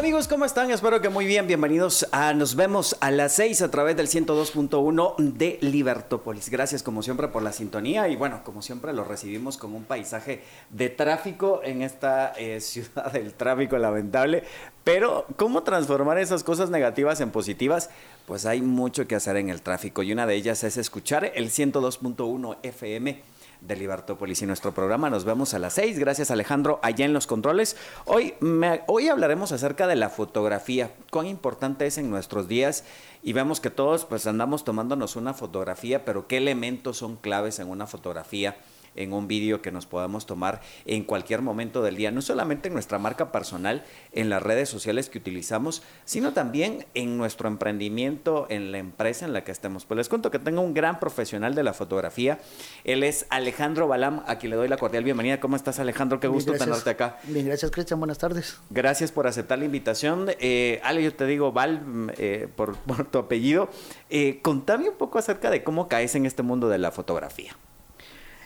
Amigos, ¿cómo están? Espero que muy bien. Bienvenidos a Nos vemos a las 6 a través del 102.1 de Libertópolis. Gracias como siempre por la sintonía y bueno, como siempre lo recibimos con un paisaje de tráfico en esta eh, ciudad del tráfico lamentable. Pero, ¿cómo transformar esas cosas negativas en positivas? Pues hay mucho que hacer en el tráfico y una de ellas es escuchar el 102.1 FM de Libertópolis y nuestro programa. Nos vemos a las 6. Gracias Alejandro allá en los controles. Hoy, me, hoy hablaremos acerca de la fotografía, cuán importante es en nuestros días y vemos que todos pues andamos tomándonos una fotografía, pero qué elementos son claves en una fotografía en un vídeo que nos podamos tomar en cualquier momento del día, no solamente en nuestra marca personal, en las redes sociales que utilizamos, sino también en nuestro emprendimiento, en la empresa en la que estemos. Pues les cuento que tengo un gran profesional de la fotografía. Él es Alejandro Balam, a quien le doy la cordial bienvenida. ¿Cómo estás, Alejandro? Qué gusto tenerte acá. Bien, gracias, Cristian. Buenas tardes. Gracias por aceptar la invitación. Eh, Ale, yo te digo Val eh, por, por, tu apellido. Eh, contame un poco acerca de cómo caes en este mundo de la fotografía.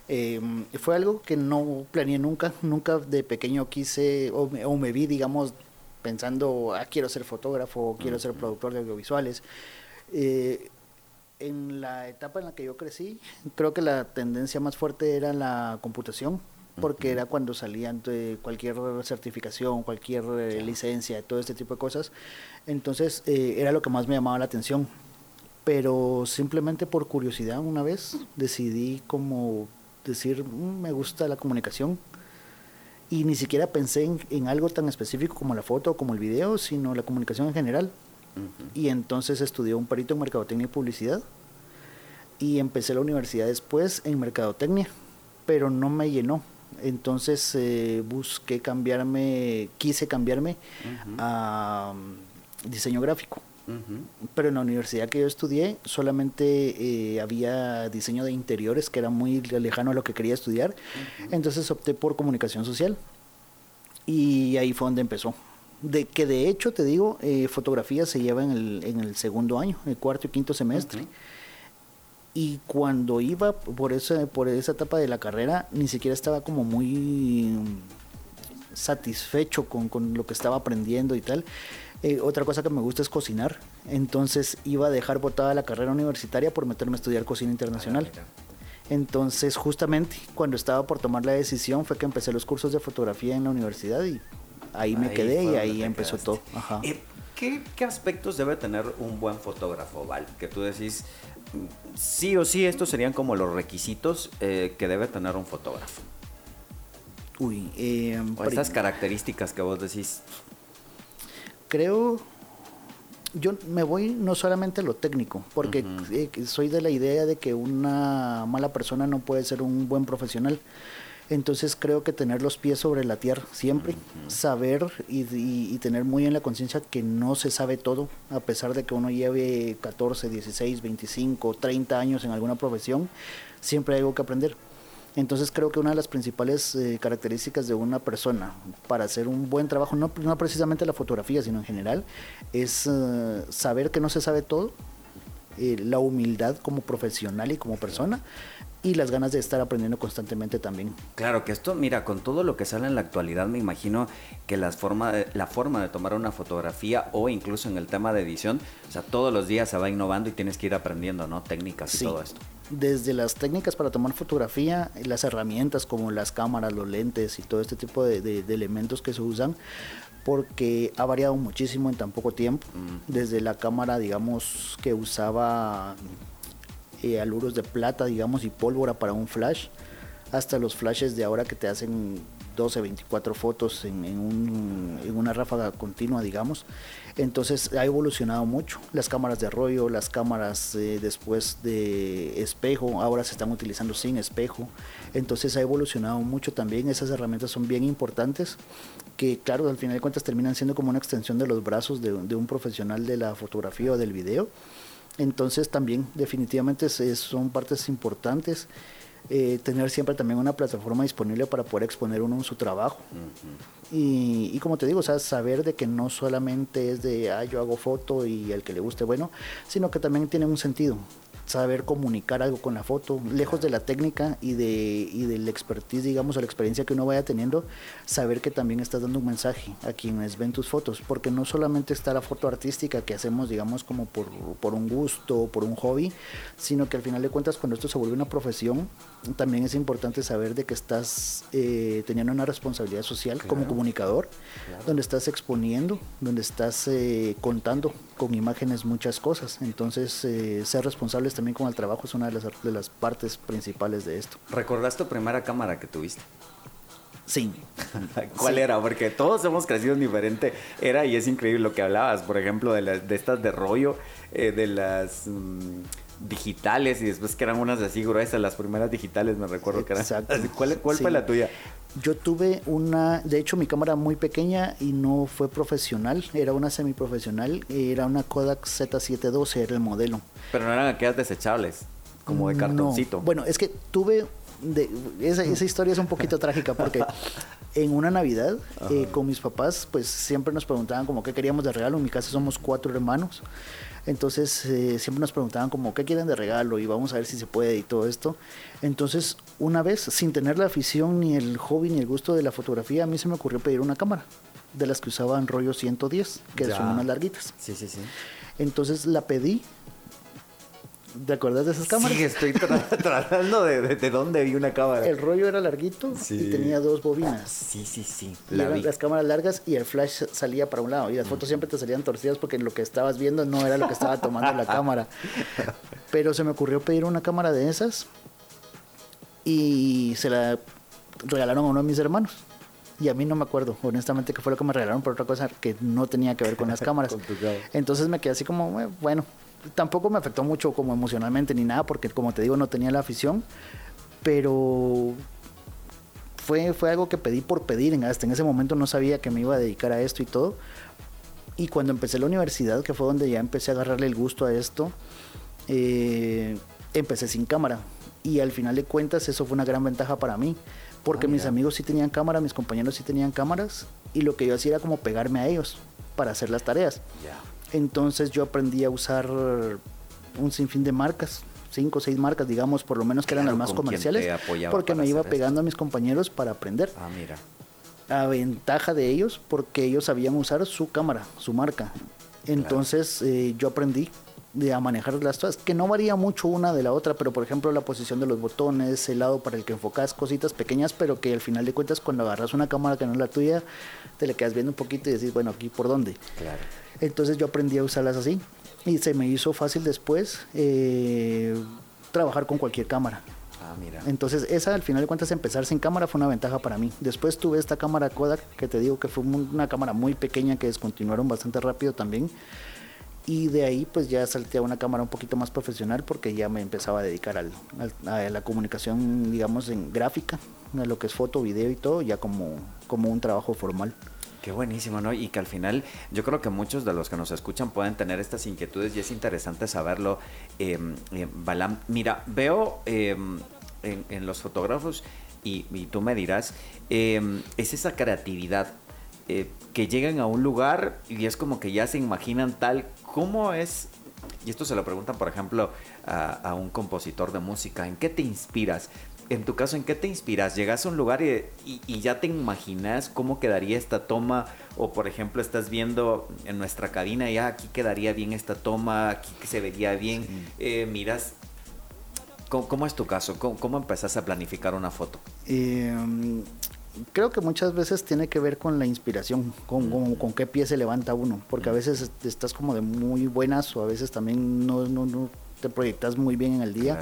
Eh, fue algo que no planeé nunca, nunca de pequeño quise o me, o me vi, digamos, pensando, ah, quiero ser fotógrafo, quiero uh -huh. ser productor de audiovisuales. Eh, en la etapa en la que yo crecí, creo que la tendencia más fuerte era la computación, porque uh -huh. era cuando salían de cualquier certificación, cualquier eh, licencia, todo este tipo de cosas. Entonces, eh, era lo que más me llamaba la atención. Pero simplemente por curiosidad, una vez decidí como decir, mmm, me gusta la comunicación. Y ni siquiera pensé en, en, algo tan específico como la foto o como el video, sino la comunicación en general. Uh -huh. Y entonces estudié un perito en mercadotecnia y publicidad. Y empecé la universidad después en mercadotecnia, pero no me llenó. Entonces eh, busqué cambiarme, quise cambiarme uh -huh. a um, diseño gráfico. Uh -huh. Pero en la universidad que yo estudié solamente eh, había diseño de interiores que era muy lejano a lo que quería estudiar. Uh -huh. Entonces opté por comunicación social. Y ahí fue donde empezó. De que de hecho, te digo, eh, fotografía se lleva en el, en el, segundo año, el cuarto y quinto semestre. Uh -huh. Y cuando iba por esa, por esa etapa de la carrera, ni siquiera estaba como muy satisfecho con, con lo que estaba aprendiendo y tal. Eh, otra cosa que me gusta es cocinar. Entonces iba a dejar botada la carrera universitaria por meterme a estudiar cocina internacional. Entonces justamente cuando estaba por tomar la decisión fue que empecé los cursos de fotografía en la universidad y ahí, ahí me quedé y ahí empezó todo. Ajá. Eh, ¿qué, ¿qué, aspectos debe tener un buen fotógrafo, Val? Que tú decís, sí o sí, estos serían como los requisitos eh, que debe tener un fotógrafo. Uy, eh, o estas características que vos decís, creo yo me voy no solamente a lo técnico, porque uh -huh. eh, soy de la idea de que una mala persona no puede ser un buen profesional. Entonces creo que tener los pies sobre la tierra siempre, uh -huh. saber y, y, y, tener muy en la conciencia que no se sabe todo, a pesar de que uno lleve 14, 16, 25, 30 años en alguna profesión, siempre hay algo que aprender. Entonces creo que una de las principales eh, características de una persona para hacer un buen trabajo, no, precisamente la fotografía, sino en general, es eh, saber que no se sabe todo, eh, la humildad como profesional y como persona y las ganas de estar aprendiendo constantemente también. Claro que esto, mira, con todo lo que sale en la actualidad, me imagino que las forma de, la forma de tomar una fotografía o incluso en el tema de edición, o sea, todos los días se va innovando y tienes que ir aprendiendo, ¿no? Técnicas y todo esto desde las técnicas para tomar fotografía, las herramientas como las cámaras, los lentes y todo este tipo de, de, de elementos que se usan, porque ha variado muchísimo en tan poco tiempo. Mm. Desde la cámara, digamos, que usaba eh, aluros de plata, digamos, y pólvora para un flash, hasta los flashes de ahora que te hacen 12, 24 fotos en, en, un, en, una ráfaga continua, digamos. Entonces ha evolucionado mucho. Las cámaras de rollo, las cámaras eh, después de espejo, ahora se están utilizando sin espejo. Entonces ha evolucionado mucho también. Esas herramientas son bien importantes que, claro, al final de cuentas terminan siendo como una extensión de los brazos de un profesional de la fotografía o del video Entonces también definitivamente son partes importantes. Eh, tener siempre también una plataforma disponible para poder exponer uno en su trabajo. y, y, como te digo, o sea, saber de que no solamente es de, ah, yo hago foto y el que le guste, bueno, sino que también tiene un sentido saber comunicar algo con la foto, lejos de la técnica y de, y del expertise, digamos, o la experiencia que uno vaya teniendo, saber que también estás dando un mensaje a quienes ven tus fotos, porque no solamente está la foto artística que hacemos, digamos, como por, por un gusto, por un hobby, sino que al final de cuentas, cuando esto se vuelve una profesión, también es importante saber de que estás eh, teniendo una responsabilidad social como comunicador, donde estás exponiendo, donde estás eh, contando con imágenes muchas cosas. Entonces, eh, ser responsables también con el trabajo es una de las, de las partes principales de esto. ¿Recordás tu primera cámara que tuviste? Sí. ¿Cuál era? Porque todos hemos crecido en diferente era y es increíble lo que hablabas, por ejemplo, de, de estas de rollo, de las... Mm, digitales y después que eran unas así gruesas, las primeras digitales me recuerdo que eran. ¿Cuál, cuál fue la tuya? Yo tuve una, de hecho mi cámara muy pequeña y no fue profesional, era una semiprofesional, era una Kodak Z712, era el modelo. Pero no eran aquellas desechables, como de cartoncito. Bueno, es que tuve, de, esa, esa historia es un poquito trágica porque en una Navidad eh, con mis papás, pues siempre nos preguntaban como qué queríamos de regalo, en mi casa somos cuatro hermanos. Entonces eh, siempre nos preguntaban como qué quieren de regalo y vamos a ver si se puede y todo esto. Entonces una vez, sin tener la afición ni el hobby ni el gusto de la fotografía, a mí se me ocurrió pedir una cámara de las que usaban rollo 110, que son unas larguitas. Sí, sí, sí. Entonces la pedí ¿Te acuerdas de esas cámaras? Sí, estoy tratando de, de, dónde vi una cámara. El rollo era larguito y tenía dos bobinas. Sí, sí, sí. eran las cámaras largas y el flash salía para un lado. Y las fotos siempre te salían torcidas porque lo que estabas viendo no era lo que estaba tomando la cámara. Pero se me ocurrió pedir una cámara de esas y se la regalaron a uno de mis hermanos. Y a mí no me acuerdo, honestamente, qué fue lo que me regalaron por otra cosa que no tenía que ver con las cámaras. Entonces me quedé así como, bueno, tampoco me afectó mucho como emocionalmente ni nada, porque como te digo, no tenía la afición, pero fue, fue algo que pedí por pedir, hasta en ese momento no sabía que me iba a dedicar a esto y todo. Y cuando empecé la universidad, que fue donde ya empecé a agarrarle el gusto a esto, eh, empecé sin cámara. Y al final de cuentas eso fue una gran ventaja para mí, porque ah, mis amigos sí tenían cámara, mis compañeros sí tenían cámaras, y lo que yo hacía era como pegarme a ellos para hacer las tareas. Entonces yo aprendí a usar un sinfín de marcas, cinco o seis marcas, digamos, por lo menos que eran las más comerciales, porque me iba pegando a mis compañeros para aprender. Ah, mira. A ventaja de ellos, porque ellos sabían usar su cámara, su marca. Entonces eh, yo aprendí a manejar las cosas, que no varía mucho una de la otra, pero por ejemplo la posición de los botones, el lado para el que enfocas, cositas pequeñas, pero que al final de cuentas cuando agarras una cámara que no es la tuya, te le quedas viendo un poquito y decís, bueno, aquí por dónde. Claro. Entonces yo aprendí a usarlas así y se me hizo fácil después eh, trabajar con cualquier cámara. Ah, mira. Entonces esa al final de cuentas empezar sin cámara fue una ventaja para mí. Después tuve esta cámara Kodak que te digo que fue una cámara muy pequeña que descontinuaron bastante rápido también. Y de ahí pues ya salté a una cámara un poquito más profesional porque ya me empezaba a dedicar al, a la comunicación digamos en gráfica, a lo que es foto, video y todo, ya como, como un trabajo formal. Qué buenísimo, ¿no? Y que al final yo creo que muchos de los que nos escuchan pueden tener estas inquietudes y es interesante saberlo. Eh, Balam, mira, veo em, en, los fotógrafos, y, tú me dirás, em, es esa creatividad eh, que llegan a un lugar y es como que ya se imaginan tal, ¿cómo es? Y esto se lo preguntan, por ejemplo, a, a un compositor de música, ¿en qué te inspiras? En tu caso, ¿en qué te inspiras? ¿Llegas a un lugar y, ya te imaginas cómo quedaría esta toma? O por ejemplo, estás viendo en nuestra cabina, ya aquí quedaría bien esta toma, aquí se vería bien. Eh, miras, ¿cómo, es tu caso? ¿Cómo, cómo empezás a planificar una foto? Em, creo que muchas veces tiene que ver con la inspiración, con, con, qué pie se levanta uno, porque a veces estás como de muy buenas o a veces también no, no, te proyectas muy bien en el día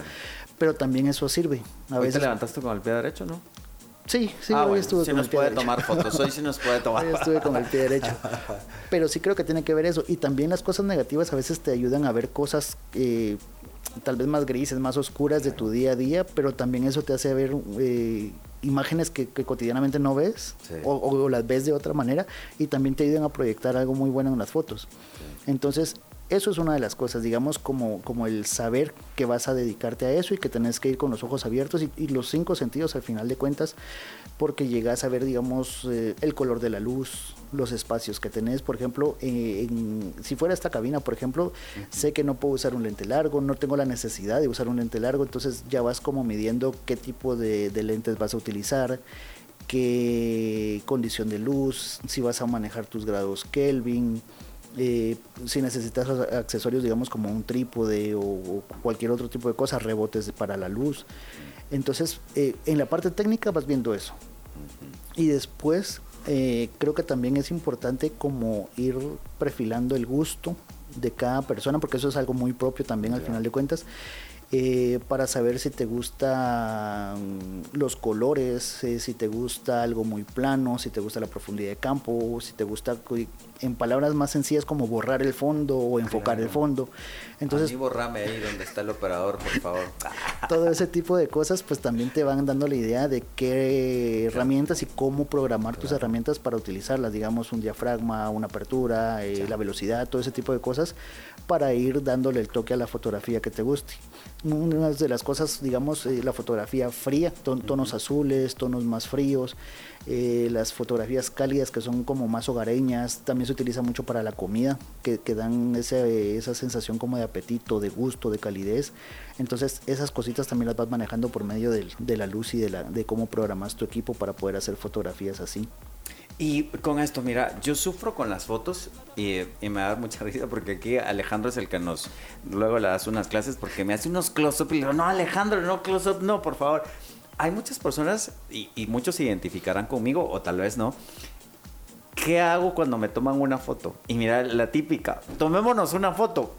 pero también eso sirve. A veces... te levantaste con el pie derecho, ¿no? Sí, sí, ah, hoy estuve con el pie derecho. tomar fotos, hoy sí nos puede tomar. hoy estuve con el pie derecho. Pero sí creo que tiene que ver eso. Y también las cosas negativas a veces te ayudan a ver cosas eh, tal vez más grises, más oscuras de tu día a día, pero también eso te hace ver eh, imágenes que, cotidianamente no ves o, las ves de otra manera y también te ayudan a proyectar algo muy bueno en las fotos. Entonces, Eso es una de las cosas, digamos, como, como el saber que vas a dedicarte a eso y que tenés que ir con los ojos abiertos y, los cinco sentidos al final de cuentas, porque llegas a ver, digamos, eh, el color de la luz, los espacios que tenés. Por ejemplo, eh, si fuera esta cabina, por ejemplo, sé que no puedo usar un lente largo, no tengo la necesidad de usar un lente largo, entonces ya vas como midiendo qué tipo de, de lentes vas a utilizar qué condición de luz, si vas a manejar tus grados Kelvin, eh, si necesitas accesorios, digamos, como un trípode o, cualquier otro tipo de cosas, rebotes para la luz. Entonces, eh, en la parte técnica vas viendo eso. Y después, eh, creo que también es importante como ir perfilando el gusto de cada persona, porque eso es algo muy propio también al final de cuentas. Eh, para saber si te gustan los colores, eh, si te gusta algo muy plano, si te gusta la profundidad de campo, si te gusta, en palabras más sencillas, como borrar el fondo o enfocar el fondo. Entonces, A borrame ahí donde está el operador, por favor. todo ese tipo de cosas, pues también te van dando la idea de qué herramientas y cómo programar tus herramientas para utilizarlas, digamos, un diafragma, una apertura, eh, la velocidad, todo ese tipo de cosas, para ir dándole el toque a la fotografía que te guste una de las cosas, digamos, eh, la fotografía fría, tonos azules, tonos más fríos, eh, las fotografías cálidas que son como más hogareñas, también se utiliza mucho para la comida, que, dan ese, esa sensación como de apetito, de gusto, de calidez. Entonces esas cositas también las vas manejando por medio de, de la luz y de, la, de cómo programas tu equipo para poder hacer fotografías así. Y con esto, mira, yo sufro con las fotos y, me da mucha risa porque aquí Alejandro es el que nos luego le das unas clases porque me hace unos close-up y le digo, no, Alejandro, no close-up, no, por favor. Hay muchas personas y, y, muchos se identificarán conmigo o tal vez no. ¿Qué hago cuando me toman una foto? Y mira, la típica, tomémonos una foto.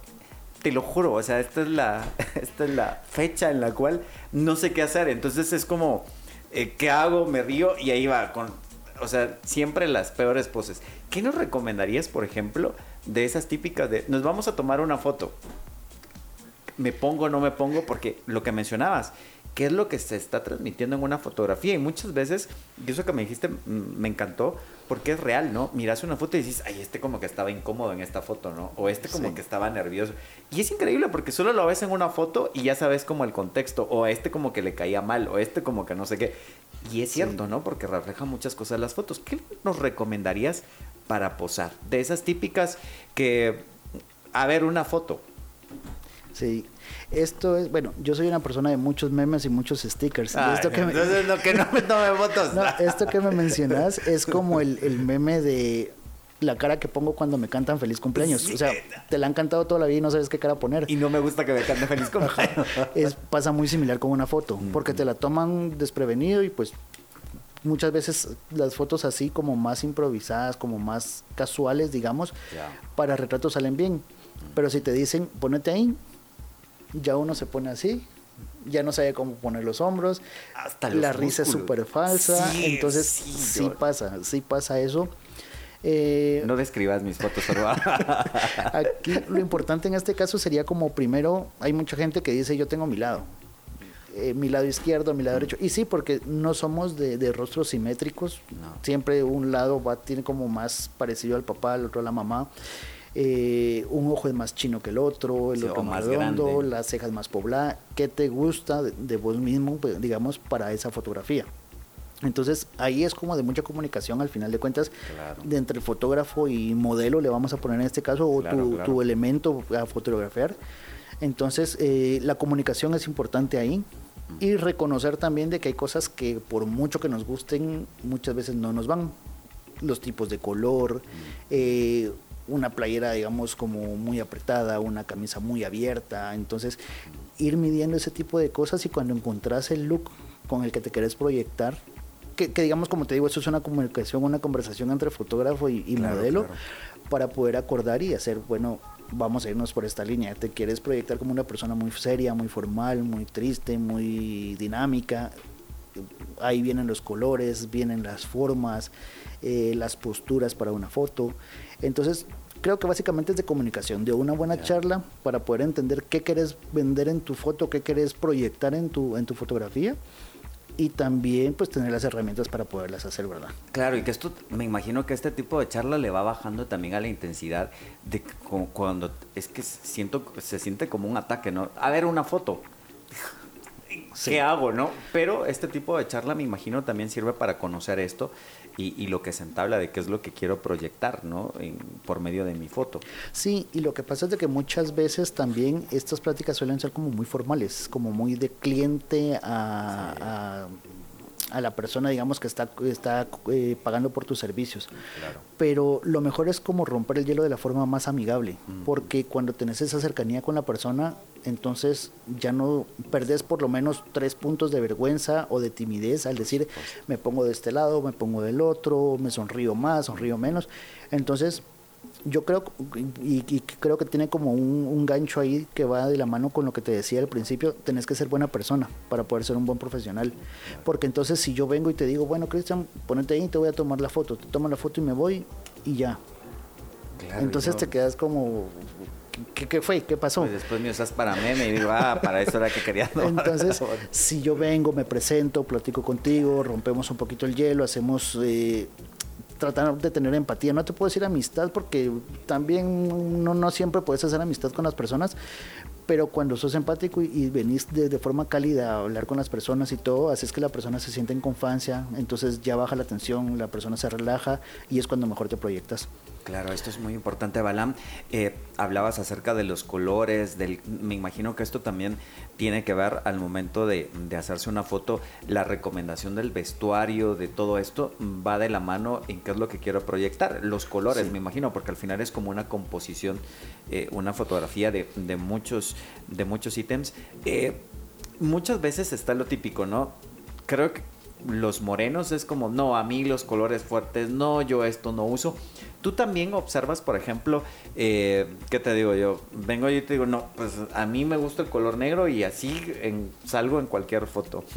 Te lo juro, o sea, esta es la, esta es la fecha en la cual no sé qué hacer. Entonces es como, eh, ¿qué hago? Me río y ahí va con o sea, siempre las peores poses. ¿Qué nos recomendarías, por ejemplo, de esas típicas de nos vamos a tomar una foto? ¿Me pongo o no me pongo? Porque lo que mencionabas, ¿qué es lo que se está transmitiendo en una fotografía? Y muchas veces, y eso que me dijiste mm, me encantó, porque es real, ¿no? Miras una foto y dices, ay, este como que estaba incómodo en esta foto, ¿no? O este como que estaba nervioso. Y es increíble porque solo lo ves en una foto y ya sabes como el contexto, o a este como que le caía mal, o este como que no sé qué. Y es cierto, ¿no? Porque refleja muchas cosas las fotos. ¿Qué nos recomendarías para posar? De esas típicas que, a ver, una foto. Sí, esto es, bueno, yo soy una persona de muchos memes y muchos stickers. esto que me, no, que no me tome fotos. esto que me mencionas es como el, el, meme de la cara que pongo cuando me cantan feliz cumpleaños. O sea, te la han cantado toda la vida y no sabes qué cara poner. Y no me gusta que me canten feliz cumpleaños. es, pasa muy similar con una foto, porque te la toman desprevenido y pues muchas veces las fotos así como más improvisadas, como más casuales, digamos, para retratos salen bien. Pero si te dicen, ponete ahí, ya uno se pone así, ya no sabe cómo poner los hombros, Hasta la risa es súper falsa, entonces sí, pasa, sí pasa eso. Eh, no describas mis fotos, Aquí lo importante en este caso sería como primero, hay mucha gente que dice yo tengo mi lado. Eh, mi lado izquierdo, mi lado derecho. Y sí, porque no somos de, rostros simétricos. Siempre un lado va, tiene como más parecido al papá, el otro a la mamá. Eh, un ojo es más chino que el otro, el otro más redondo, las cejas más pobladas. ¿Qué te gusta de, vos mismo, pues, digamos, para esa fotografía? Entonces ahí es como de mucha comunicación al final de cuentas de entre fotógrafo y modelo le vamos a poner en este caso o tu, elemento a fotografiar. Entonces eh, la comunicación es importante ahí y reconocer también de que hay cosas que por mucho que nos gusten muchas veces no nos van. Los tipos de color, eh, una playera, digamos, como muy apretada, una camisa muy abierta. Entonces, ir midiendo ese tipo de cosas y cuando encontrás el look con el que te querés proyectar, que, digamos, como te digo, eso es una comunicación, una conversación entre fotógrafo y, modelo para poder acordar y hacer, bueno, vamos a irnos por esta línea. Te quieres proyectar como una persona muy seria, muy formal, muy triste, muy dinámica. Ahí vienen los colores, vienen las formas, eh, las posturas para una foto. Entonces, creo que básicamente es de comunicación, de una buena charla para poder entender qué querés vender en tu foto, qué querés proyectar en tu, en tu fotografía y también pues tener las herramientas para poderlas hacer, ¿verdad? Claro, y que esto, me imagino que este tipo de charla le va bajando también a la intensidad de cuando es que siento, se siente como un ataque, ¿no? A ver una foto. ¿Qué hago, no? Pero este tipo de charla me imagino también sirve para conocer esto y, lo que se entabla de qué es lo que quiero proyectar, ¿no? por medio de mi foto. Sí, y lo que pasa es de que muchas veces también estas pláticas suelen ser como muy formales, como muy de cliente a a la persona, digamos, que está, está eh, pagando por tus servicios. Pero lo mejor es como romper el hielo de la forma más amigable, porque cuando tenés esa cercanía con la persona, entonces ya no perdés por lo menos tres puntos de vergüenza o de timidez al decir, me pongo de este lado, me pongo del otro, me sonrío más, sonrío menos. Entonces, yo creo, y, creo que tiene como un, gancho ahí que va de la mano con lo que te decía al principio, tenés que ser buena persona para poder ser un buen profesional. Porque entonces si yo vengo y te digo, bueno, Cristian, ponete ahí y te voy a tomar la foto, te tomo la foto y me voy y ya. Entonces te quedas como, ¿Qué, fue? ¿Qué pasó? Pues después me usas para meme y digo, ah, para eso era que quería Entonces, si yo vengo, me presento, platico contigo, rompemos un poquito el hielo, hacemos eh, tratar de tener empatía. No te puedo decir amistad porque también no, no siempre puedes hacer amistad con las personas, pero cuando sos empático y, venís de, de, forma cálida a hablar con las personas y todo, haces que la persona se sienta en confianza, entonces ya baja la tensión, la persona se relaja y es cuando mejor te proyectas. Claro, esto es muy importante, Balam. Eh, hablabas acerca de los colores, del, me imagino que esto también tiene que ver al momento de, hacerse una foto, la recomendación del vestuario, de todo esto, va de la mano en qué es lo que quiero proyectar. Los colores, me imagino, porque al final es como una composición, eh, una fotografía de, muchos, de muchos ítems. Eh, muchas veces está lo típico, ¿no? Creo que los morenos es como, no, a mí los colores fuertes, no, yo esto no uso. Tú también observas, por ejemplo, eh, ¿qué te digo yo? Vengo yo y te digo, no, pues a mí me gusta el color negro y así salgo en cualquier foto.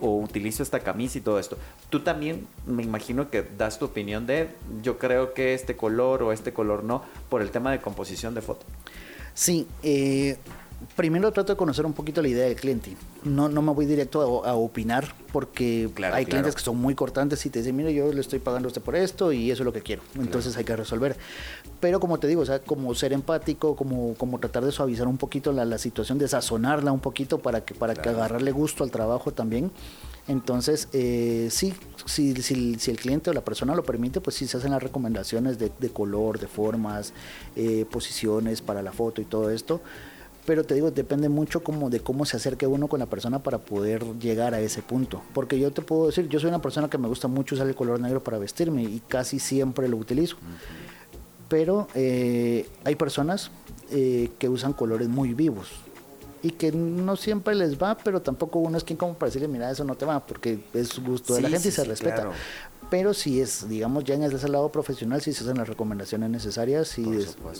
O utilizo esta camisa y todo esto. Tú también me imagino que das tu opinión de, yo creo que este color o este color no, por el tema de composición de foto. Sí, eh, primero trato de conocer un poquito la idea del cliente. No, no me voy directo a, opinar porque hay clientes que son muy cortantes y te dicen, mire, yo le estoy pagando a usted por esto y eso es lo que quiero. Entonces hay que resolver. Pero como te digo, o sea, como ser empático, como, como tratar de suavizar un poquito la, la situación, de sazonarla un poquito para que, para que agarrarle gusto al trabajo también. Entonces, eh, sí, si, si, si, el cliente o la persona lo permite, pues sí se hacen las recomendaciones de, de color, de formas, eh, posiciones para la foto y todo esto pero te digo, depende mucho como de cómo se acerque uno con la persona para poder llegar a ese punto. Porque yo te puedo decir, yo soy una persona que me gusta mucho usar el color negro para vestirme y casi siempre lo utilizo. Pero eh, hay personas eh, que usan colores muy vivos y que no siempre les va, pero tampoco uno es quien como para decirle, mira, eso no te va, porque es gusto de la gente y se respeta pero si es, digamos, ya en ese lado profesional, si se hacen las recomendaciones necesarias y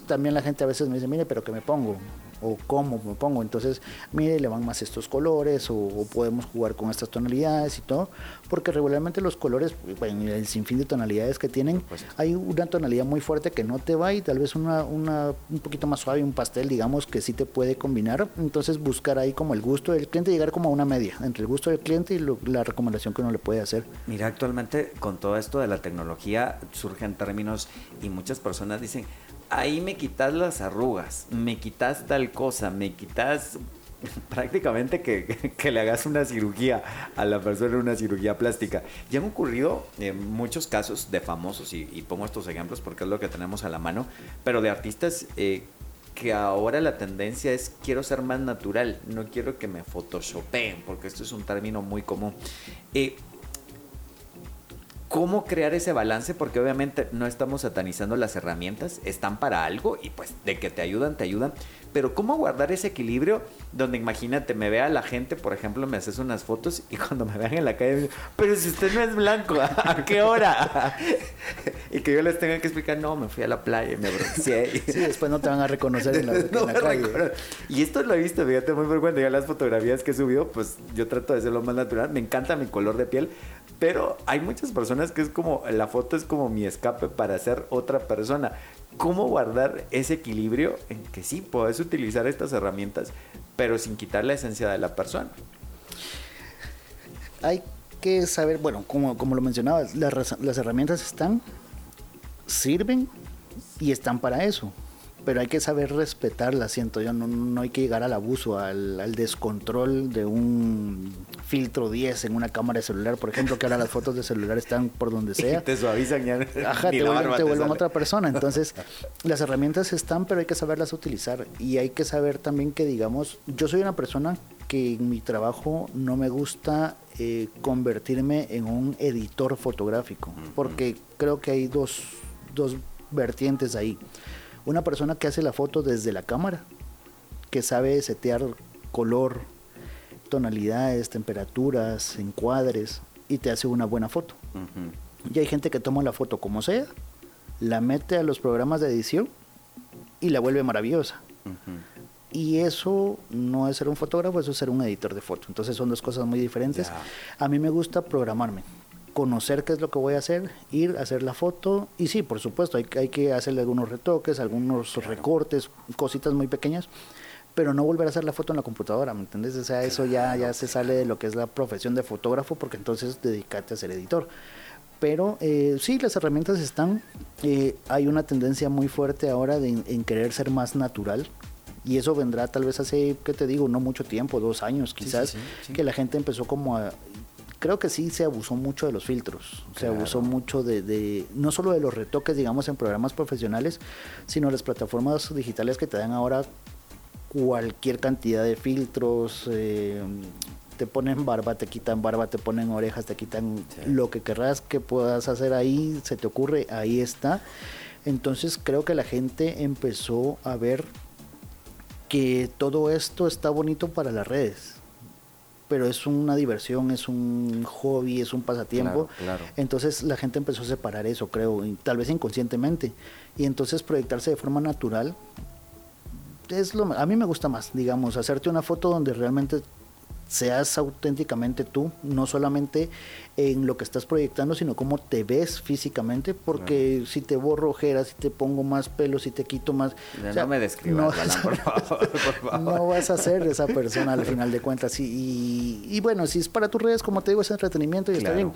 también la gente a veces me dice, mire, pero ¿qué me pongo? O ¿cómo me pongo? Entonces, mire, le van más estos colores o, podemos jugar con estas tonalidades y todo, porque regularmente los colores, bueno, el sinfín de tonalidades que tienen, hay una tonalidad muy fuerte que no te va y tal vez una, una, un poquito más suave, un pastel, digamos, que sí te puede combinar. Entonces, buscar ahí como el gusto del cliente, llegar como a una media entre el gusto del cliente y la recomendación que uno le puede hacer. Mira, actualmente con todo esto de la tecnología surgen términos y muchas personas dicen, ahí me quitas las arrugas, me quitas tal cosa, me quitas prácticamente que, le hagas una cirugía a la persona, una cirugía plástica. Ya han ocurrido eh, muchos casos de famosos, y, pongo estos ejemplos porque es lo que tenemos a la mano, pero de artistas eh, que ahora la tendencia es quiero ser más natural, no quiero que me photoshopeen, porque esto es un término muy común. Eh, cómo crear ese balance, porque obviamente no estamos satanizando las herramientas, están para algo y pues de que te ayudan, te ayudan, pero cómo guardar ese equilibrio donde imagínate, me vea la gente, por ejemplo, me haces unas fotos y cuando me vean en la calle, pero si usted no es blanco, ¿a qué hora? y que yo les tenga que explicar, no, me fui a la playa y me bronceé. sí, después no te van a reconocer en la, calle. Y esto lo he visto, fíjate, muy frecuente, ya las fotografías que he subido, pues yo trato de ser lo más natural, me encanta mi color de piel, pero hay muchas personas que es como, la foto es como mi escape para ser otra persona. ¿Cómo guardar ese equilibrio en que sí puedes utilizar estas herramientas, pero sin quitar la esencia de la persona? hay que saber, bueno, como, como lo mencionabas, las, las herramientas están, sirven y están para eso pero hay que saber respetarla, siento yo, no, no hay que llegar al abuso, al, descontrol de un filtro 10 en una cámara de celular, por ejemplo, que ahora las fotos de celular están por donde sea. te suavizan ya. Ajá, te, vuelven, otra persona. Entonces, las herramientas están, pero hay que saberlas utilizar. Y hay que saber también que, digamos, yo soy una persona que en mi trabajo no me gusta eh, convertirme en un editor fotográfico, porque creo que hay dos, dos vertientes ahí. Una persona que hace la foto desde la cámara, que sabe setear color, tonalidades, temperaturas, encuadres y te hace una buena foto. Y hay gente que toma la foto como sea, la mete a los programas de edición y la vuelve maravillosa. Y eso no es ser un fotógrafo, eso es ser un editor de foto. Entonces son dos cosas muy diferentes. A mí me gusta programarme conocer qué es lo que voy a hacer, ir a hacer la foto y sí, por supuesto, hay, hay que hacerle algunos retoques, algunos recortes, cositas muy pequeñas, pero no volver a hacer la foto en la computadora, ¿me entiendes? O sea, eso ya, ya se sale de lo que es la profesión de fotógrafo porque entonces dedicarte a ser editor. Pero eh, sí, las herramientas están, eh, hay una tendencia muy fuerte ahora de, en querer ser más natural, y eso vendrá tal vez hace, ¿qué te digo? No mucho tiempo, dos años quizás, que la gente empezó como a creo que sí se abusó mucho de los filtros, se abusó mucho de, no solo de los retoques, digamos, en programas profesionales, sino las plataformas digitales que te dan ahora cualquier cantidad de filtros, eh, te ponen barba, te quitan barba, te ponen orejas, te quitan lo que querrás que puedas hacer ahí, se te ocurre, ahí está. Entonces creo que la gente empezó a ver que todo esto está bonito para las redes pero es una diversión, es un hobby, es un pasatiempo. Entonces la gente empezó a separar eso, creo, tal vez inconscientemente. Y entonces proyectarse de forma natural es lo a mí me gusta más, digamos, hacerte una foto donde realmente seas auténticamente tú, no solamente en lo que estás proyectando, sino cómo te ves físicamente, porque si te borro ojeras, si te pongo más pelo, si te quito más... no me describas, por, favor, No vas a ser esa persona al final de cuentas. Y, y, bueno, si es para tus redes, como te digo, es entretenimiento y está bien.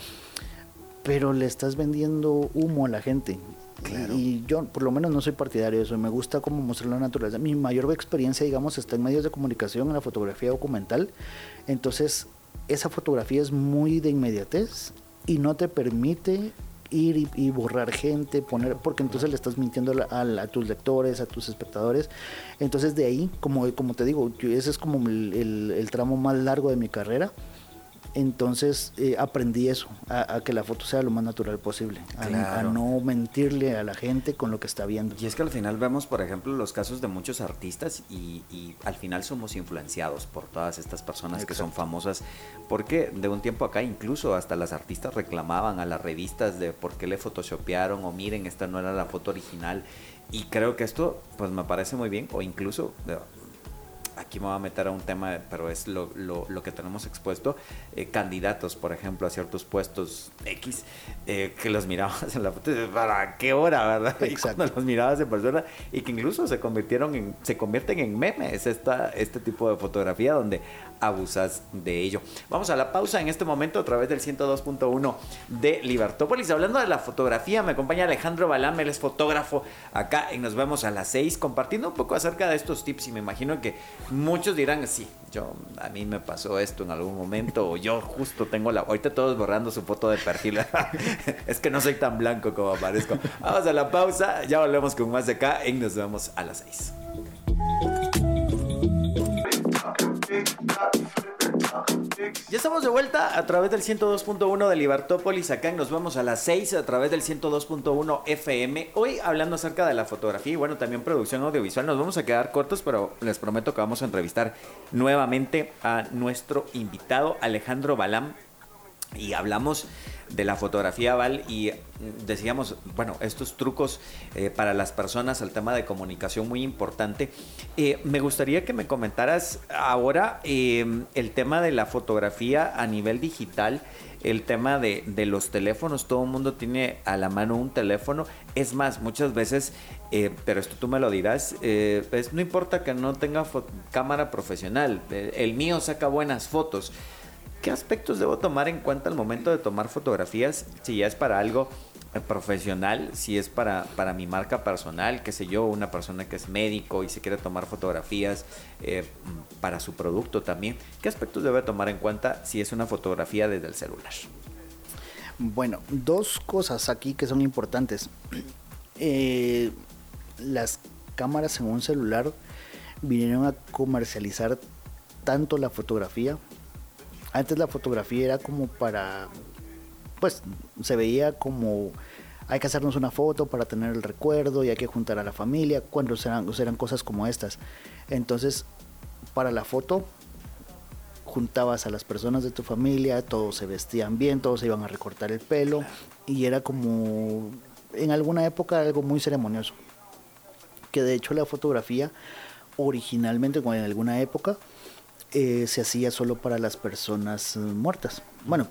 Pero le estás vendiendo humo a la gente. Y yo por lo menos no soy partidario de eso, me gusta como mostrar la naturaleza. Mi mayor experiencia, digamos, está en medios de comunicación, en la fotografía documental. Entonces, esa fotografía es muy de inmediatez y no te permite ir y, borrar gente, poner, porque entonces le estás mintiendo a, tus lectores, a tus espectadores. Entonces de ahí, como, como te digo, ese es como el tramo más largo de mi carrera entonces eh, aprendí eso, a, que la foto sea lo más natural posible, a, no mentirle a la gente con lo que está viendo. Y es que al final vemos, por ejemplo, los casos de muchos artistas y, al final somos influenciados por todas estas personas que son famosas, porque de un tiempo acá incluso hasta las artistas reclamaban a las revistas de por qué le photoshopearon o miren, esta no era la foto original. Y creo que esto pues me parece muy bien, o incluso aquí me voy a meter a un tema, pero es lo, lo, que tenemos expuesto, eh, candidatos, por ejemplo, a ciertos puestos X, eh, que los mirabas en la foto, ¿para qué hora, verdad? Y cuando los mirabas en persona, y que incluso se convirtieron en, se convierten en memes esta, este tipo de fotografía donde abusas de ello. Vamos a la pausa en este momento a través del 102.1 de Libertópolis. Hablando de la fotografía, me acompaña Alejandro Balam, él es fotógrafo acá y nos vemos a las 6 compartiendo un poco acerca de estos tips y me imagino que muchos dirán, sí, yo a mí me pasó esto en algún momento o yo justo tengo la... Ahorita todos borrando su foto de perfil. es que no soy tan blanco como parezco. Vamos a la pausa, ya volvemos con más de acá y nos vemos a las 6. Ya estamos de vuelta a través del 102.1 de Libertópolis. Acá nos vamos a las 6 a través del 102.1 FM. Hoy hablando acerca de la fotografía y bueno, también producción audiovisual. Nos vamos a quedar cortos, pero les prometo que vamos a entrevistar nuevamente a nuestro invitado Alejandro Balam. Y hablamos de la fotografía, Val, y decíamos, bueno, estos trucos eh, para las personas al tema de comunicación muy importante. Eh, me gustaría que me comentaras ahora em, el tema de la fotografía a nivel digital, el tema de, los teléfonos, todo el mundo tiene a la mano un teléfono, es más, muchas veces, eh, pero esto tú me lo dirás, pues no importa que no tenga cámara profesional, el mío saca buenas fotos ¿Qué aspectos debo tomar en cuenta al momento de tomar fotografías? Si ya es para algo eh, profesional, si es para, para mi marca personal, qué sé yo, una persona que es médico y se quiere tomar fotografías eh, para su producto también. ¿Qué aspectos debe tomar en cuenta si es una fotografía desde el celular? Bueno, dos cosas aquí que son importantes. Eh, las cámaras en un celular vinieron a comercializar tanto la fotografía. Antes la fotografía era como para, pues se veía como hay que hacernos una foto para tener el recuerdo y hay que juntar a la familia, cuando serán, serán cosas como estas. Entonces, para la foto juntabas a las personas de tu familia, todos se vestían bien, todos se iban a recortar el pelo y era como en alguna época algo muy ceremonioso. Que de hecho la fotografía originalmente, en alguna época, eh, se hacía solo para las personas eh, muertas. Bueno,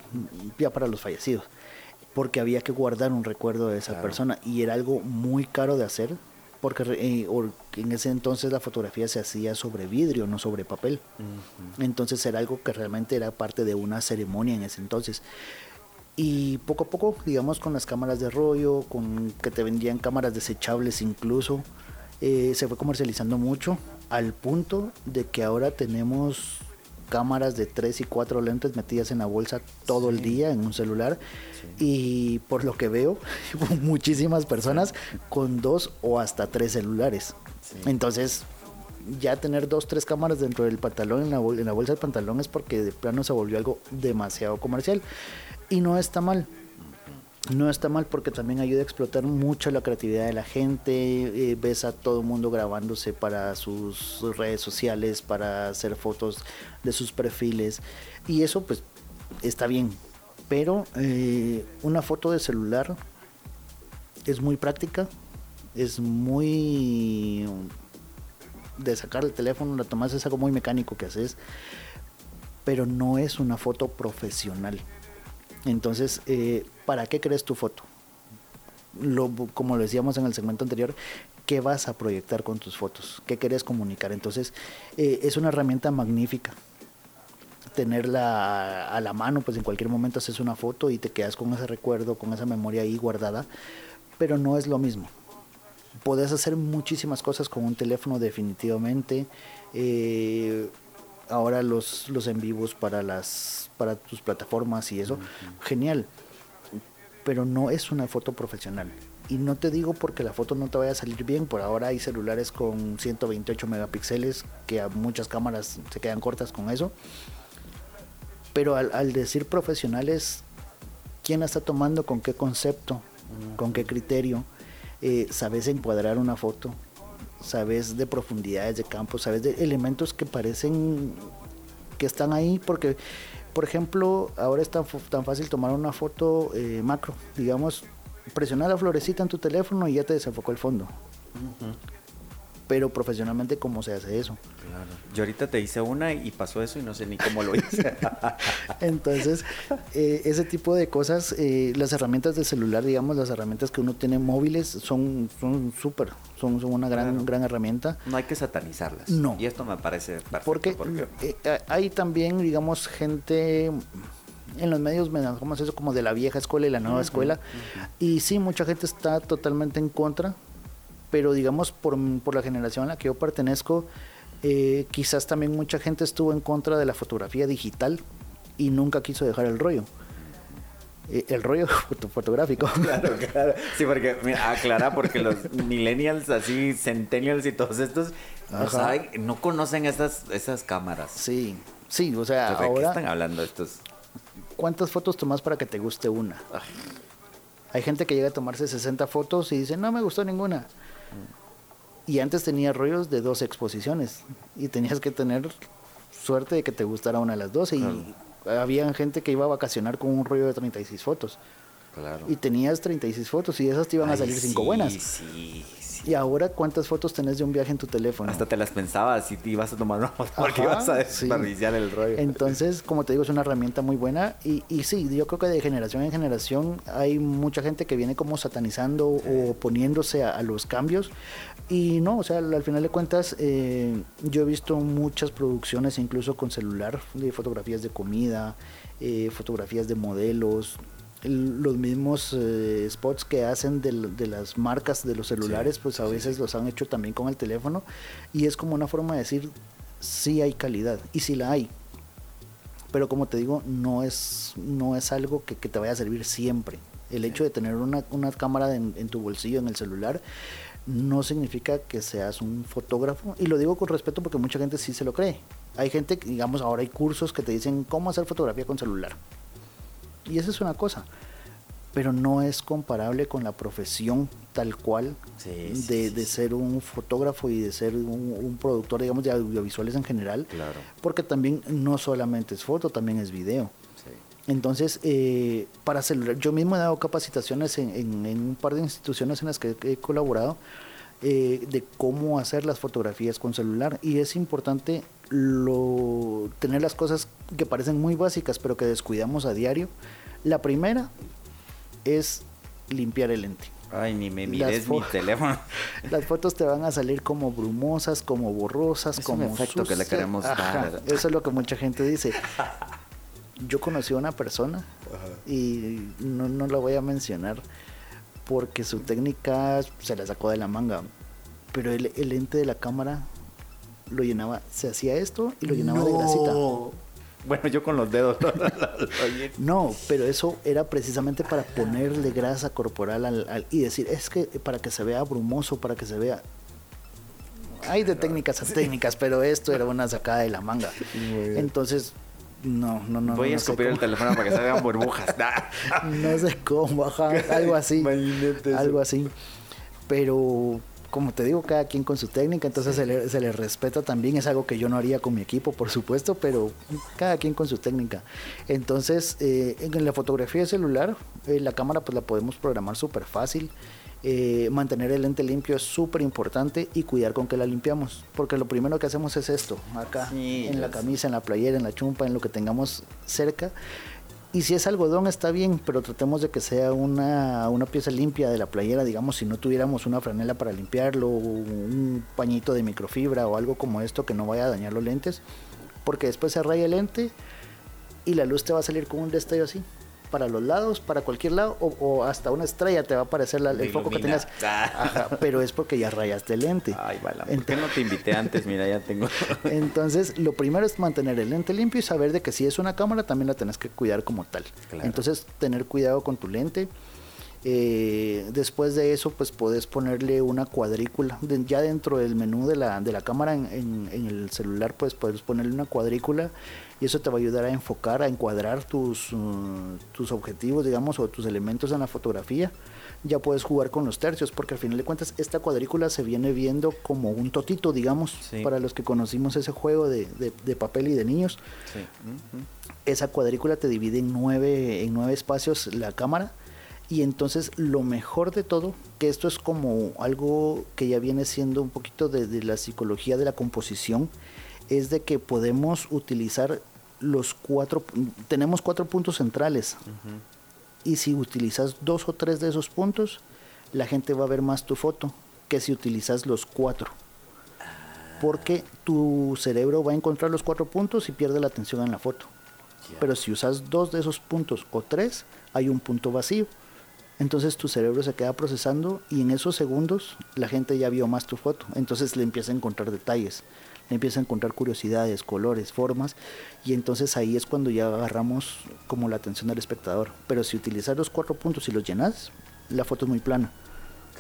ya para los fallecidos. Porque había que guardar un recuerdo de esa persona y era algo muy caro de hacer porque eh, en ese entonces la fotografía se hacía sobre vidrio, no sobre papel. Entonces era algo que realmente era parte de una ceremonia en ese entonces. Y poco a poco, digamos, con las cámaras de rollo, con que te vendían cámaras desechables incluso, eh, se fue comercializando mucho al punto de que ahora tenemos cámaras de 3 y 4 lentes metidas en la bolsa todo el día en un celular. Y por lo que veo muchísimas personas con dos o hasta tres celulares. Entonces ya tener dos tres cámaras dentro del pantalón en la, en la bolsa del pantalón es porque de plano se volvió algo demasiado comercial. Y no está mal no está mal porque también ayuda a explotar mucho la creatividad de la gente. Eh, ves a todo el mundo grabándose para sus redes sociales, para hacer fotos de sus perfiles. Y eso pues está bien. Pero eh, una foto de celular es muy práctica, es muy de sacar el teléfono, la tomas es algo muy mecánico que haces, pero no es una foto profesional. Entonces, eh, ¿para qué crees tu foto? Como lo decíamos en el segmento anterior, ¿qué vas a proyectar con tus fotos? ¿Qué quieres comunicar? Entonces, eh, es una herramienta magnífica. Tenerla a la mano, pues en cualquier momento haces una foto y te quedas con ese recuerdo, con esa memoria ahí guardada, pero no es lo mismo. Puedes hacer muchísimas cosas con un teléfono definitivamente. Eh, ahora los, los en vivos para las para tus plataformas y eso, genial. Pero no es una foto profesional. Y no te digo porque la foto no te vaya a salir bien, por ahora hay celulares con 128 megapíxeles que a muchas cámaras se quedan cortas con eso. Pero al, decir profesionales, ¿quién está tomando con qué concepto, con qué criterio? Eh, ¿Sabes encuadrar una foto? Sabes de profundidades de campo, sabes de elementos que parecen que están ahí porque, por ejemplo, ahora es tan, tan fácil tomar una foto eh, macro, digamos, presionar la florecita en tu teléfono y ya te desenfocó el fondo pero profesionalmente cómo se hace eso. Claro. Yo ahorita te hice una y pasó eso y no sé ni cómo lo hice. Entonces, eh, ese tipo de cosas, eh, las herramientas de celular, digamos, las herramientas que uno tiene móviles son son súper, son, son, una gran gran herramienta. No hay que satanizarlas. No. Y esto me parece perfecto. Porque, eh, hay también, digamos, gente en los medios manejamos eso como de la vieja escuela y la nueva escuela. Y sí, mucha gente está totalmente en contra pero digamos por, por la generación a la que yo pertenezco, eh, quizás también mucha gente estuvo en contra de la fotografía digital y nunca quiso dejar el rollo. Eh, el rollo fotográfico. Claro, claro. Sí, porque, mira, aclara, porque los millennials, así, centennials y todos estos, no, saben, no conocen esas, esas cámaras. Sí, sí, o sea, ahora... ¿De qué están hablando estos? ¿Cuántas fotos tomas para que te guste una? Hay gente que llega a tomarse 60 fotos y dice, no me gustó ninguna. Y antes tenía rollos de dos exposiciones y tenías que tener suerte de que te gustara una de las dos. Y había gente que iba a vacacionar con un rollo de 36 fotos. Y tenías 36 fotos y esas te iban a salir cinco buenas. Sí. Y ahora, ¿cuántas fotos tenés de un viaje en tu teléfono? Hasta te las pensabas si te ibas a tomar una foto porque ibas a desperdiciar el rollo. Entonces, como te digo, es una herramienta muy buena. Y, y sí, yo creo que de generación en generación hay mucha gente que viene como satanizando o oponiéndose a, los cambios. Y no, o sea, al final de cuentas, eh, yo he visto muchas producciones, incluso con celular, de fotografías de comida, eh, fotografías de modelos, los mismos eh, spots que hacen de, las marcas de los celulares, pues a veces los han hecho también con el teléfono y es como una forma de decir si hay calidad y si la hay. Pero como te digo, no es, no es algo que, te vaya a servir siempre. El hecho de tener una, cámara en, tu bolsillo, en el celular, no significa que seas un fotógrafo. Y lo digo con respeto porque mucha gente sí se lo cree. Hay gente, digamos, ahora hay cursos que te dicen cómo hacer fotografía con celular y esa es una cosa. Pero no es comparable con la profesión tal cual de, ser un fotógrafo y de ser un, productor, digamos, de audiovisuales en general. Claro. Porque también no solamente es foto, también es video. Entonces, eh, para celular, yo mismo he dado capacitaciones en, un par de instituciones en las que he colaborado eh, de cómo hacer las fotografías con celular. Y es importante lo, tener las cosas que parecen muy básicas, pero que descuidamos a diario. La primera es limpiar el lente. Ay, ni me mires mi teléfono. Las fotos te van a salir como brumosas, como borrosas, como un efecto que le queremos dar. Eso es lo que mucha gente dice. Yo conocí a una persona y no, no la voy a mencionar porque su técnica se la sacó de la manga. Pero el, el lente de la cámara lo llenaba, se hacía esto y lo llenaba de grasita. Bueno, yo con los dedos. no, pero eso era precisamente para ponerle grasa corporal al, y decir, es que para que se vea brumoso, para que se vea... Hay de técnicas a técnicas, pero esto era una sacada de la manga. Entonces, no, no, no. Voy a escupir el teléfono para que se vean burbujas. no sé cómo, algo así. algo así. Pero como te digo, cada quien con su técnica, entonces se, le, respeta también, es algo que yo no haría con mi equipo, por supuesto, pero cada quien con su técnica. Entonces, eh, en la fotografía celular, eh, la cámara pues la podemos programar súper fácil. Eh, mantener el lente limpio es súper importante y cuidar con que la limpiamos, porque lo primero que hacemos es esto, acá, en la camisa, en la playera, en la chumpa, en lo que tengamos cerca, y si es algodón está bien, pero tratemos de que sea una, pieza limpia de la playera, digamos, si no tuviéramos una franela para limpiarlo, un pañito de microfibra o algo como esto que no vaya a dañar los lentes, porque después se raya el lente y la luz te va a salir con un destello así para los lados, para cualquier lado, o, hasta una estrella te va a aparecer el foco que tengas. Ah. pero es porque ya rayaste el lente. Ay, vale. ¿Por qué no te invité antes? Mira, ya tengo. Entonces, lo primero es mantener el lente limpio y saber de que si es una cámara también la tenés que cuidar como tal. Entonces, tener cuidado con tu lente. Eh, después de eso, pues puedes ponerle una cuadrícula. ya dentro del menú de la, de la cámara en, en el celular, pues puedes ponerle una cuadrícula y eso te va a ayudar a enfocar, a encuadrar tus, uh, tus objetivos, digamos, o tus elementos en la fotografía. Ya puedes jugar con los tercios, porque al final de cuentas esta cuadrícula se viene viendo como un totito, digamos, para los que conocimos ese juego de, de, papel y de niños. Esa cuadrícula te divide en nueve, en nueve espacios la cámara. Y entonces lo mejor de todo, que esto es como algo que ya viene siendo un poquito de, de la psicología de la composición, es de que podemos utilizar los cuatro, tenemos cuatro puntos centrales. Y si utilizas dos o tres de esos puntos, la gente va a ver más tu foto que si utilizas los cuatro. Porque tu cerebro va a encontrar los cuatro puntos y pierde la atención en la foto. Pero si usas dos de esos puntos o tres, hay un punto vacío. Entonces tu cerebro se queda procesando y en esos segundos la gente ya vio más tu foto. Entonces le empieza a encontrar detalles empieza a encontrar curiosidades, colores, formas, y entonces ahí es cuando ya agarramos como la atención del espectador. Pero si utilizas los cuatro puntos y los llenas, la foto es muy plana.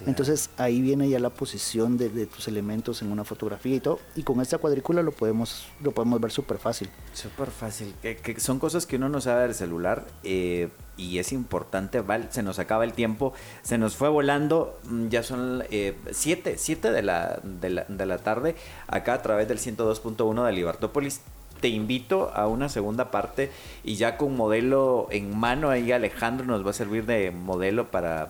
Entonces ahí viene ya la posición de, tus elementos en una fotografía y todo. Y con esta cuadrícula lo podemos, lo podemos ver súper fácil. Súper fácil. Que, son cosas que uno no sabe del celular eh, y es importante. se nos acaba el tiempo. Se nos fue volando. Mm, ya son eh, siete, siete de la, de, la, de la tarde acá a través del 102.1 de Libertópolis te invito a una segunda parte y ya con modelo en mano ahí Alejandro nos va a servir de modelo para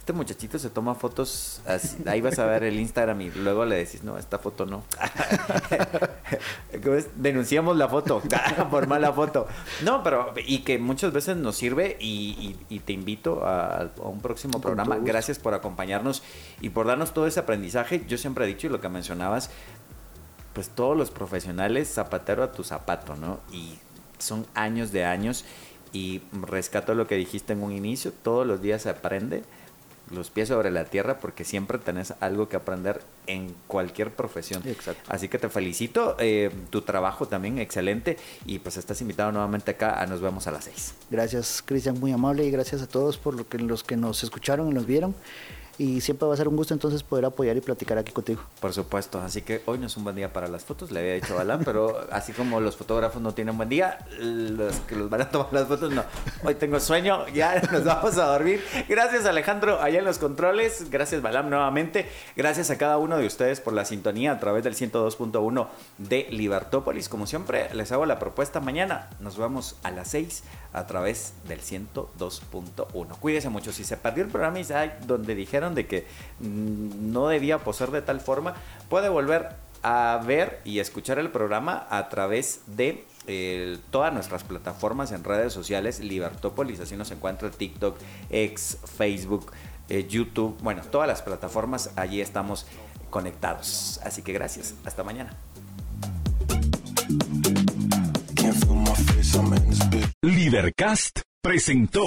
este muchachito se toma fotos, ahí vas a ver el Instagram y luego le decís, no, esta foto no. Denunciamos la foto, por mala foto. No, pero, y que muchas veces nos sirve y, te invito a, un próximo programa. Gracias por acompañarnos y por darnos todo ese aprendizaje. Yo siempre he dicho y lo que mencionabas, pues todos los profesionales, zapatero a tu zapato, ¿no? Y son años de años y rescato lo que dijiste en un inicio, todos los días se aprende los pies sobre la tierra porque siempre tenés algo que aprender en cualquier profesión. Exacto. Así que te felicito, eh, tu trabajo también excelente y pues estás invitado nuevamente acá a Nos vemos a las seis. Gracias Cristian, muy amable y gracias a todos por lo que, los que nos escucharon y nos vieron y siempre va a ser un gusto entonces poder apoyar y platicar aquí contigo. Por supuesto, así que hoy no es un buen día para las fotos, le había dicho Balán, pero así como los fotógrafos no tienen buen día, los que los van a tomar las fotos no. Hoy tengo sueño, ya nos vamos a dormir. Gracias Alejandro allá en los controles, gracias Balam nuevamente, gracias a cada uno de ustedes por la sintonía a través del 102.1 de Libertópolis. Como siempre, les hago la propuesta mañana. Nos vemos a las 6 a través del 102.1. Cuídense mucho. Si se perdió el programa y donde dijeron de que mm, no debía poseer de tal forma, puede volver a ver y escuchar el programa a través de todas nuestras plataformas en redes sociales, Libertópolis, así nos encuentra TikTok, X, Facebook, eh, YouTube, bueno, todas las plataformas, allí estamos conectados. Así que gracias, hasta mañana. Libercast presentó